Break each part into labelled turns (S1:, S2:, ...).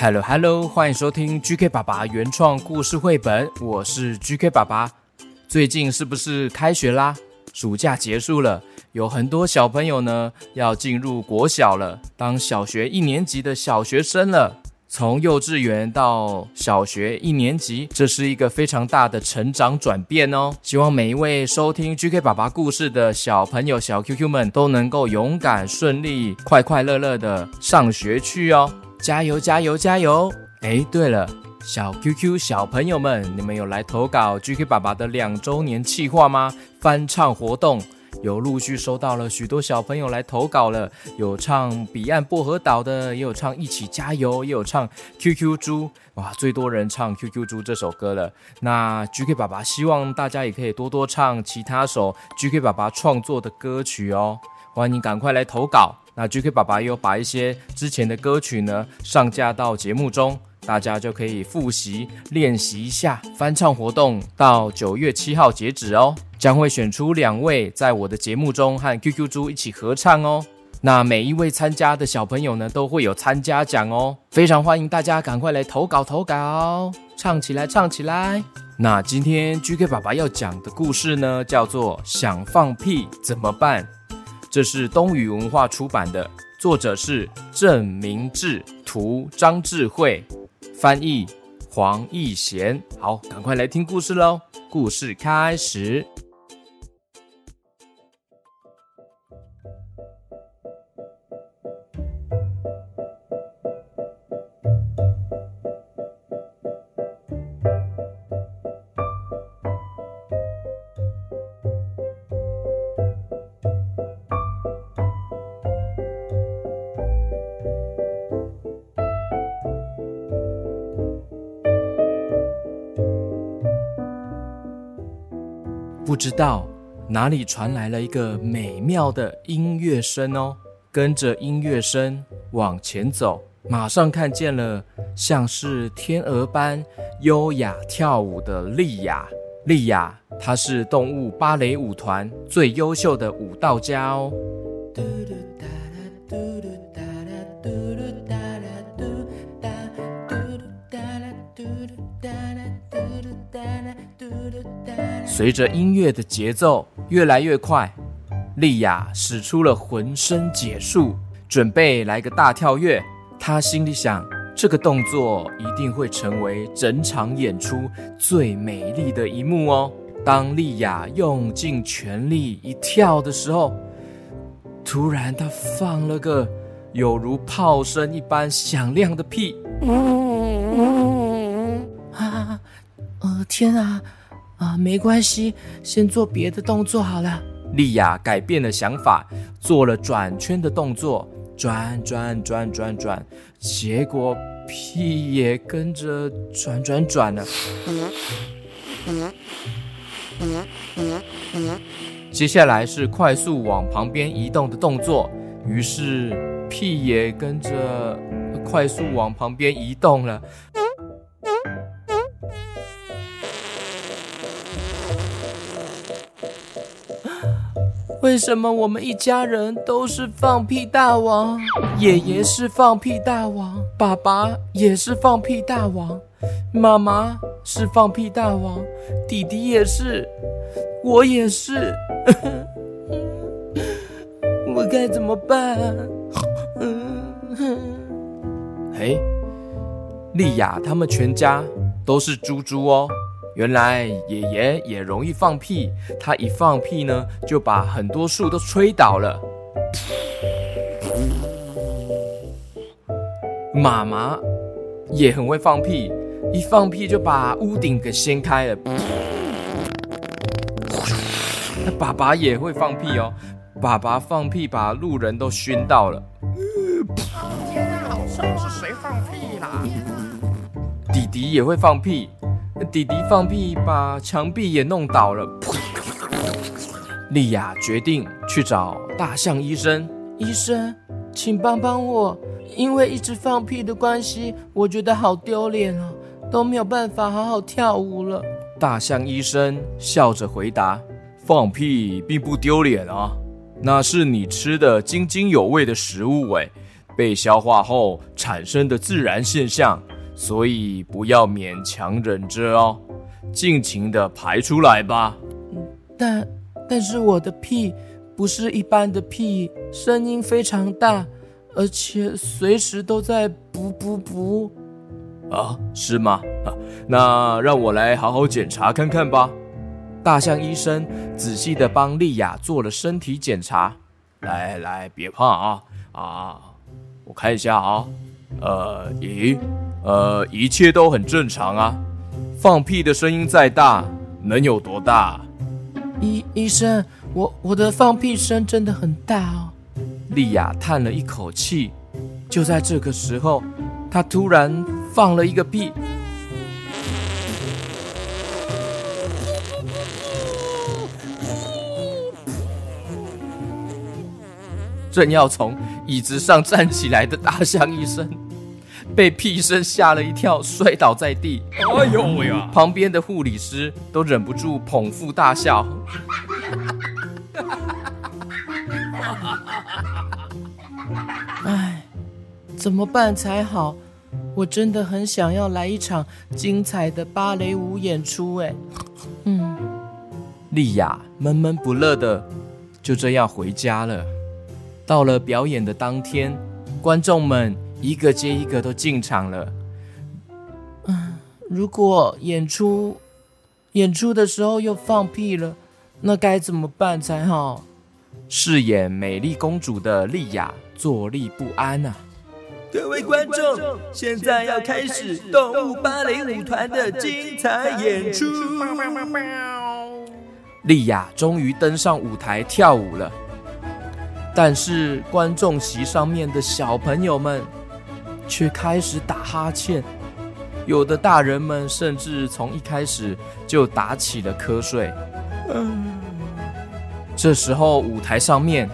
S1: Hello Hello，欢迎收听 GK 爸爸原创故事绘本，我是 GK 爸爸。最近是不是开学啦？暑假结束了，有很多小朋友呢要进入国小了，当小学一年级的小学生了。从幼稚园到小学一年级，这是一个非常大的成长转变哦。希望每一位收听 GK 爸爸故事的小朋友、小 QQ 们都能够勇敢、顺利、快快乐乐的上学去哦。加油加油加油！哎，对了，小 QQ 小朋友们，你们有来投稿 GK 爸爸的两周年企划吗？翻唱活动有陆续收到了许多小朋友来投稿了，有唱《彼岸薄荷岛》的，也有唱《一起加油》，也有唱《QQ 猪》。哇，最多人唱《QQ 猪》这首歌了。那 GK 爸爸希望大家也可以多多唱其他首 GK 爸爸创作的歌曲哦。欢迎赶快来投稿。那 GK 爸爸有把一些之前的歌曲呢上架到节目中，大家就可以复习练习一下。翻唱活动到九月七号截止哦，将会选出两位在我的节目中和 QQ 猪一起合唱哦。那每一位参加的小朋友呢都会有参加奖哦，非常欢迎大家赶快来投稿投稿，唱起来唱起来。那今天 GK 爸爸要讲的故事呢叫做想放屁怎么办？这是东宇文化出版的，作者是郑明志，图张智慧，翻译黄义贤。好，赶快来听故事喽！故事开始。不知道哪里传来了一个美妙的音乐声哦，跟着音乐声往前走，马上看见了像是天鹅般优雅跳舞的莉亚。莉亚，她是动物芭蕾舞团最优秀的舞蹈家哦。随着音乐的节奏越来越快，莉亚使出了浑身解数，准备来个大跳跃。她心里想，这个动作一定会成为整场演出最美丽的一幕哦。当莉亚用尽全力一跳的时候，突然她放了个有如炮声一般响亮的屁！
S2: 啊，呃，天啊！啊，没关系，先做别的动作好了。
S1: 莉亚改变了想法，做了转圈的动作，转转转转转，结果屁也跟着转转转了。接下来是快速往旁边移动的动作，于是屁也跟着快速往旁边移动了。
S2: 为什么我们一家人都是放屁大王？爷爷是放屁大王，爸爸也是放屁大王，妈妈是放屁大王，弟弟也是，我也是，我该怎么办？
S1: 嘿，丽亚他们全家都是猪猪哦。原来爷爷也容易放屁，他一放屁呢，就把很多树都吹倒了。妈妈也很会放屁，一放屁就把屋顶给掀开了。爸爸也会放屁哦，爸爸放屁把路人都熏到了。
S3: 是谁放屁啦？
S1: 弟弟也会放屁。弟弟放屁，把墙壁也弄倒了。莉亚决定去找大象医生。
S2: 医生，请帮帮我，因为一直放屁的关系，我觉得好丢脸哦，都没有办法好好跳舞了。
S1: 大象医生笑着回答：“放屁并不丢脸啊，那是你吃的津津有味的食物，哎，被消化后产。”生的自然现象，所以不要勉强忍着哦，尽情的排出来吧。
S2: 但但是我的屁不是一般的屁，声音非常大，而且随时都在补补补。
S1: 啊，是吗？啊，那让我来好好检查看看吧。大象医生仔细的帮丽亚做了身体检查。来来，别怕啊啊！我看一下啊，呃，咦，呃，一切都很正常啊。放屁的声音再大，能有多大？
S2: 医医生，我我的放屁声真的很大哦。
S1: 莉亚叹了一口气。就在这个时候，她突然放了一个屁。正要从椅子上站起来的大象医生，被屁声吓了一跳，摔倒在地。哎呦喂呀！旁边的护理师都忍不住捧腹大笑。
S2: 哎，怎么办才好？我真的很想要来一场精彩的芭蕾舞演出。哎，
S1: 嗯，丽亚闷闷不乐的就这样回家了。到了表演的当天，观众们一个接一个都进场了。
S2: 嗯，如果演出演出的时候又放屁了，那该怎么办才好？
S1: 饰演美丽公主的莉亚坐立不安啊！
S4: 各位观众，现在要开始动物芭蕾舞团的精彩演出。
S1: 莉亚终于登上舞台跳舞了。但是观众席上面的小朋友们却开始打哈欠，有的大人们甚至从一开始就打起了瞌睡。嗯，这时候舞台上面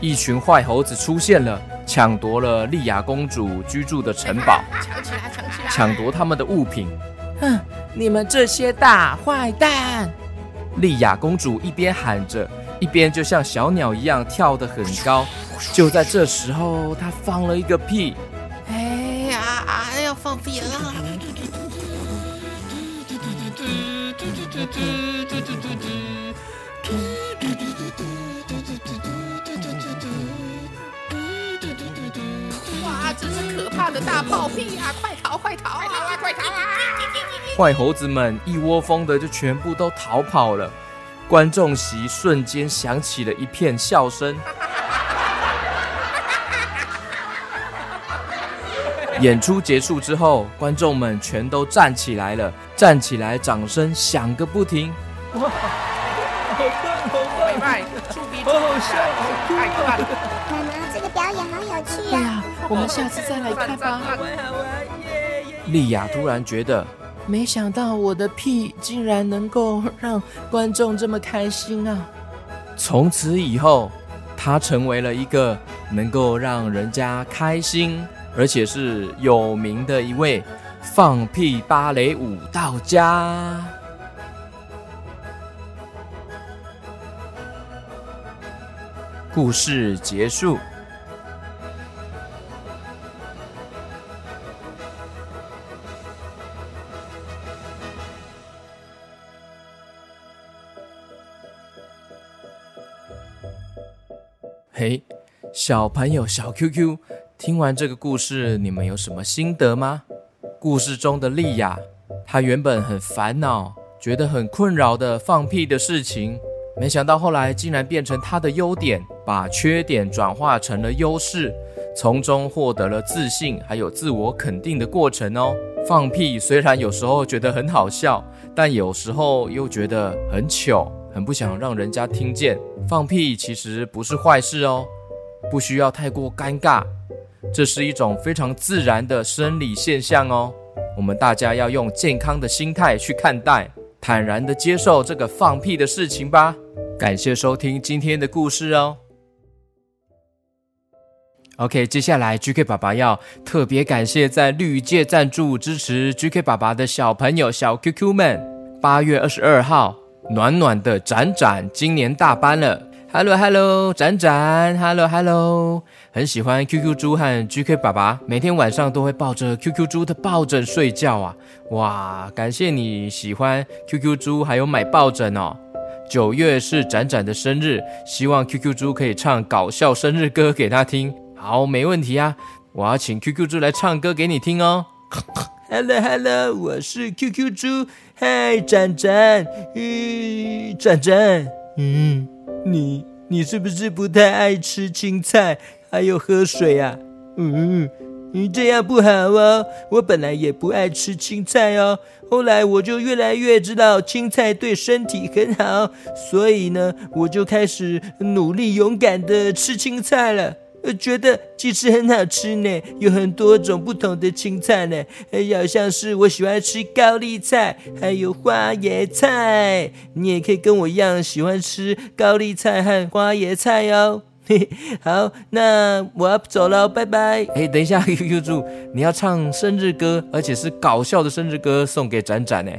S1: 一群坏猴子出现了，抢夺了莉亚公主居住的城堡，
S3: 抢起来，抢起来，
S1: 抢夺他们的物品。
S2: 哼，你们这些大坏蛋！
S1: 莉亚公主一边喊着。一边就像小鸟一样跳得很高，就在这时候，他放了一个屁。
S3: 哎呀啊！要放屁了！哇，真是可怕的大炮屁呀！快逃，快逃啊！快逃啊！
S1: 坏猴子们一窝蜂的就全部都逃跑了。观众席瞬间响起了一片笑声。演出结束之后，观众们全都站起来了，站起来，掌声响个不停。哇，
S4: 好棒，好棒！
S3: 快，出笔，好好笑，太快了！
S5: 妈妈，这个表演好有趣
S2: 呀！我们下次再来看吧。
S1: 丽亚突然觉得。
S2: 没想到我的屁竟然能够让观众这么开心啊！
S1: 从此以后，他成为了一个能够让人家开心，而且是有名的一位放屁芭蕾舞蹈家。故事结束。小朋友小 QQ，听完这个故事，你们有什么心得吗？故事中的莉亚，她原本很烦恼，觉得很困扰的放屁的事情，没想到后来竟然变成她的优点，把缺点转化成了优势，从中获得了自信，还有自我肯定的过程哦。放屁虽然有时候觉得很好笑，但有时候又觉得很糗。很不想让人家听见放屁，其实不是坏事哦，不需要太过尴尬，这是一种非常自然的生理现象哦。我们大家要用健康的心态去看待，坦然的接受这个放屁的事情吧。感谢收听今天的故事哦。OK，接下来 GK 爸爸要特别感谢在绿界赞助支持 GK 爸爸的小朋友小 QQ 们，八月二十二号。暖暖的展展今年大班了，Hello Hello，展展，Hello Hello，很喜欢 QQ 猪和 GK 爸爸，每天晚上都会抱着 QQ 猪的抱枕睡觉啊！哇，感谢你喜欢 QQ 猪，还有买抱枕哦。九月是展展的生日，希望 QQ 猪可以唱搞笑生日歌给他听。好，没问题啊，我要请 QQ 猪来唱歌给你听哦。
S4: Hello Hello，我是 QQ 猪，嗨，展展，嗯，展展，嗯。你你是不是不太爱吃青菜，还有喝水啊？嗯，你这样不好哦。我本来也不爱吃青菜哦，后来我就越来越知道青菜对身体很好，所以呢，我就开始努力勇敢的吃青菜了。呃，觉得其实很好吃呢，有很多种不同的青菜呢，好像是我喜欢吃高丽菜，还有花椰菜。你也可以跟我一样喜欢吃高丽菜和花椰菜哦。好，那我要走了，拜拜。
S1: 哎，等一下，QQ 猪，你要唱生日歌，而且是搞笑的生日歌，送给展展呢。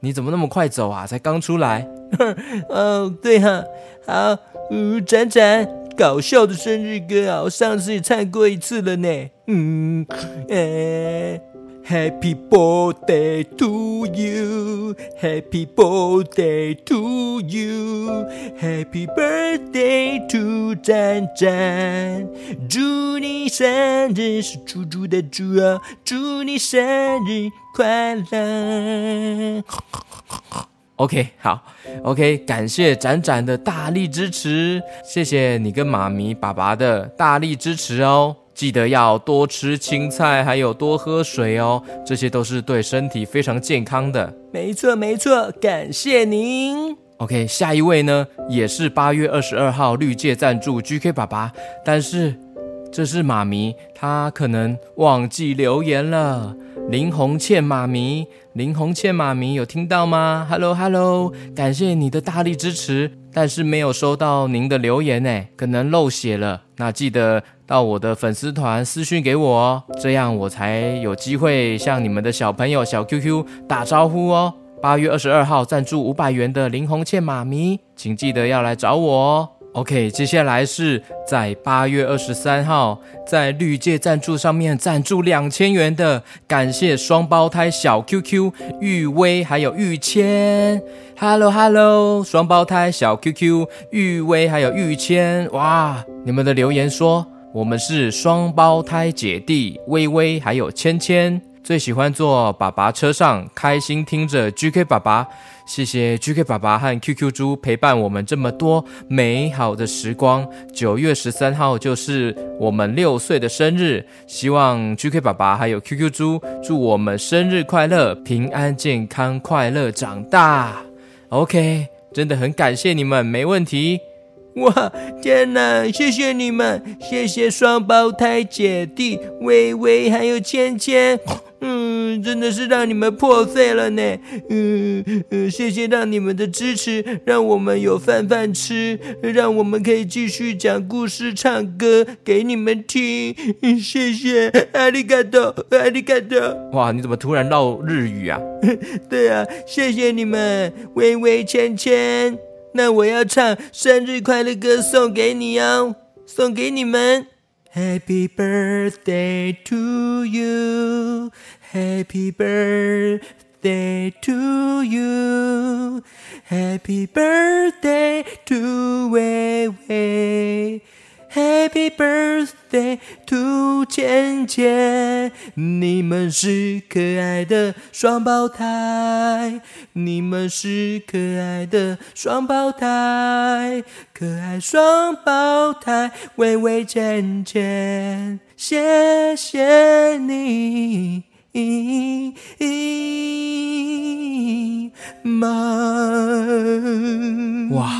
S1: 你怎么那么快走啊？才刚出来。
S4: 哦，对哈，好，嗯，展展。搞笑的生日歌啊！我上次也唱过一次了呢。嗯，诶，Happy birthday to you，Happy birthday to you，Happy birthday to 展展，祝你生日是猪猪的猪啊！祝你生日快乐。
S1: OK，好，OK，感谢展展的大力支持，谢谢你跟妈咪、爸爸的大力支持哦。记得要多吃青菜，还有多喝水哦，这些都是对身体非常健康的。
S4: 没错，没错，感谢您。
S1: OK，下一位呢，也是八月二十二号绿界赞助 GK 爸爸，但是这是妈咪，她可能忘记留言了。林红倩妈咪，林红倩妈咪有听到吗？Hello Hello，感谢你的大力支持，但是没有收到您的留言呢，可能漏写了。那记得到我的粉丝团私讯给我哦，这样我才有机会向你们的小朋友小 QQ 打招呼哦。八月二十二号赞助五百元的林红倩妈咪，请记得要来找我哦。OK，接下来是在八月二十三号在绿界赞助上面赞助两千元的，感谢双胞胎小 QQ 玉威还有玉谦，Hello Hello，双胞胎小 QQ 玉威还有玉谦，哇，你们的留言说我们是双胞胎姐弟，微微还有芊芊。最喜欢坐爸爸车上，开心听着 GK 爸爸。谢谢 GK 爸爸和 QQ 猪陪伴我们这么多美好的时光。九月十三号就是我们六岁的生日，希望 GK 爸爸还有 QQ 猪祝我们生日快乐，平安健康，快乐长大。OK，真的很感谢你们，没问题。
S4: 哇，天哪！谢谢你们，谢谢双胞胎姐弟微微还有芊芊。嗯，真的是让你们破费了呢。嗯嗯，谢谢让你们的支持，让我们有饭饭吃，让我们可以继续讲故事、唱歌给你们听。谢谢，阿里嘎多，阿里嘎多。
S1: 哇，你怎么突然唠日语啊？
S4: 对啊，谢谢你们，微微、芊芊。那我要唱生日快乐歌送给你哦，送给你们。Happy birthday to you, Happy birthday to you, Happy birthday to 微微。Happy birthday to 芊芊，你们是可爱的双胞胎，你们是可爱的双胞胎，可爱双胞胎，微微芊芊，谢谢你，妈。
S1: 哇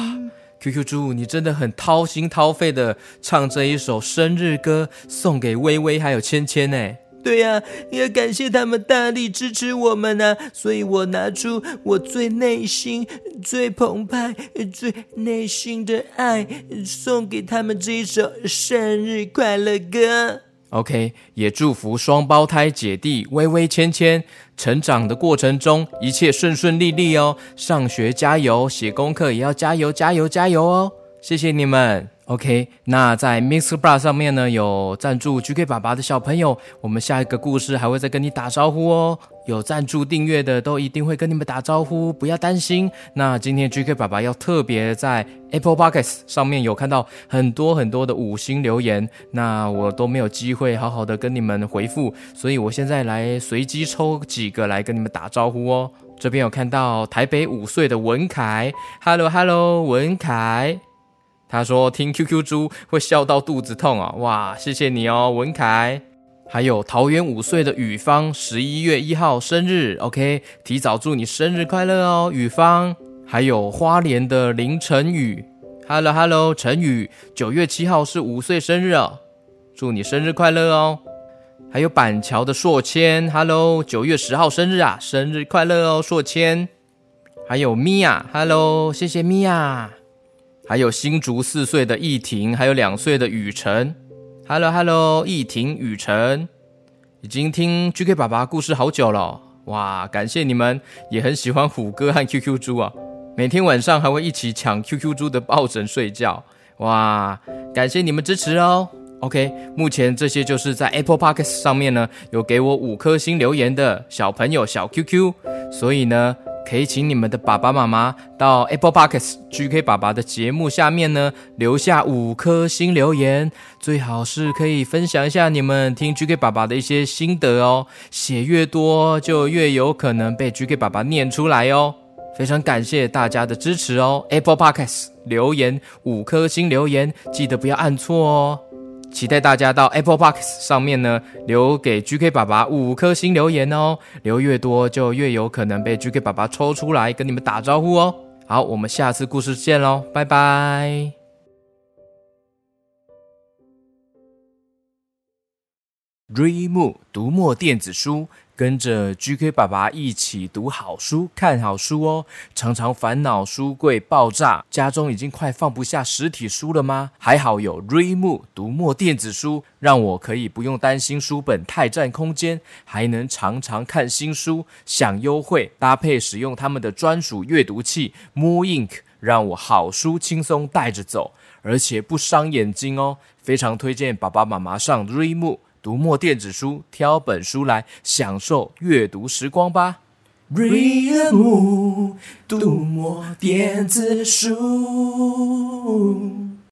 S1: ！QQ 猪，你真的很掏心掏肺的唱这一首生日歌，送给微微还有芊芊呢。
S4: 对呀，也感谢他们大力支持我们呢，所以我拿出我最内心、最澎湃、最内心的爱，送给他们这一首生日快乐歌。
S1: OK，也祝福双胞胎姐弟微微、芊芊成长的过程中一切顺顺利利哦。上学加油，写功课也要加油、加油、加油哦。谢谢你们。OK，那在 Mixer Bar 上面呢有赞助 GK 爸爸的小朋友，我们下一个故事还会再跟你打招呼哦。有赞助订阅的都一定会跟你们打招呼，不要担心。那今天 GK 爸爸要特别在 Apple Podcast 上面有看到很多很多的五星留言，那我都没有机会好好的跟你们回复，所以我现在来随机抽几个来跟你们打招呼哦。这边有看到台北五岁的文凯，Hello Hello，文凯。他说听 QQ 猪会笑到肚子痛啊！哇，谢谢你哦，文凯。还有桃园五岁的雨芳，十一月一号生日，OK，提早祝你生日快乐哦，雨芳。还有花莲的林晨宇，Hello Hello，晨宇，九月七号是五岁生日哦，祝你生日快乐哦。还有板桥的硕谦，Hello，九月十号生日啊，生日快乐哦，硕谦。还有米娅，Hello，谢谢米娅。还有新竹四岁的易婷，还有两岁的雨辰。Hello Hello，易婷、雨辰，已经听 GK 爸爸故事好久了，哇！感谢你们，也很喜欢虎哥和 QQ 猪啊，每天晚上还会一起抢 QQ 猪的抱枕睡觉，哇！感谢你们支持哦。OK，目前这些就是在 Apple Podcast 上面呢有给我五颗星留言的小朋友小 QQ，所以呢。可以请你们的爸爸妈妈到 Apple Podcasts GK 爸爸的节目下面呢留下五颗星留言，最好是可以分享一下你们听 GK 爸爸的一些心得哦。写越多就越有可能被 GK 爸爸念出来哦。非常感谢大家的支持哦，Apple Podcasts 留言五颗星留言，记得不要按错哦。期待大家到 Apple pox 上面呢，留给 GK 爸爸五颗星留言哦，留越多就越有可能被 GK 爸爸抽出来跟你们打招呼哦。好，我们下次故事见喽，拜拜。Dream 读墨电子书。跟着 GK 爸爸一起读好书、看好书哦。常常烦恼书柜爆炸，家中已经快放不下实体书了吗？还好有 r e m o 读墨电子书，让我可以不用担心书本太占空间，还能常常看新书，享优惠。搭配使用他们的专属阅读器 Mo Ink，让我好书轻松带着走，而且不伤眼睛哦。非常推荐爸爸妈妈上 r e m o。读墨电子书，挑本书来享受阅读时光吧。
S2: Read m 读墨电子书。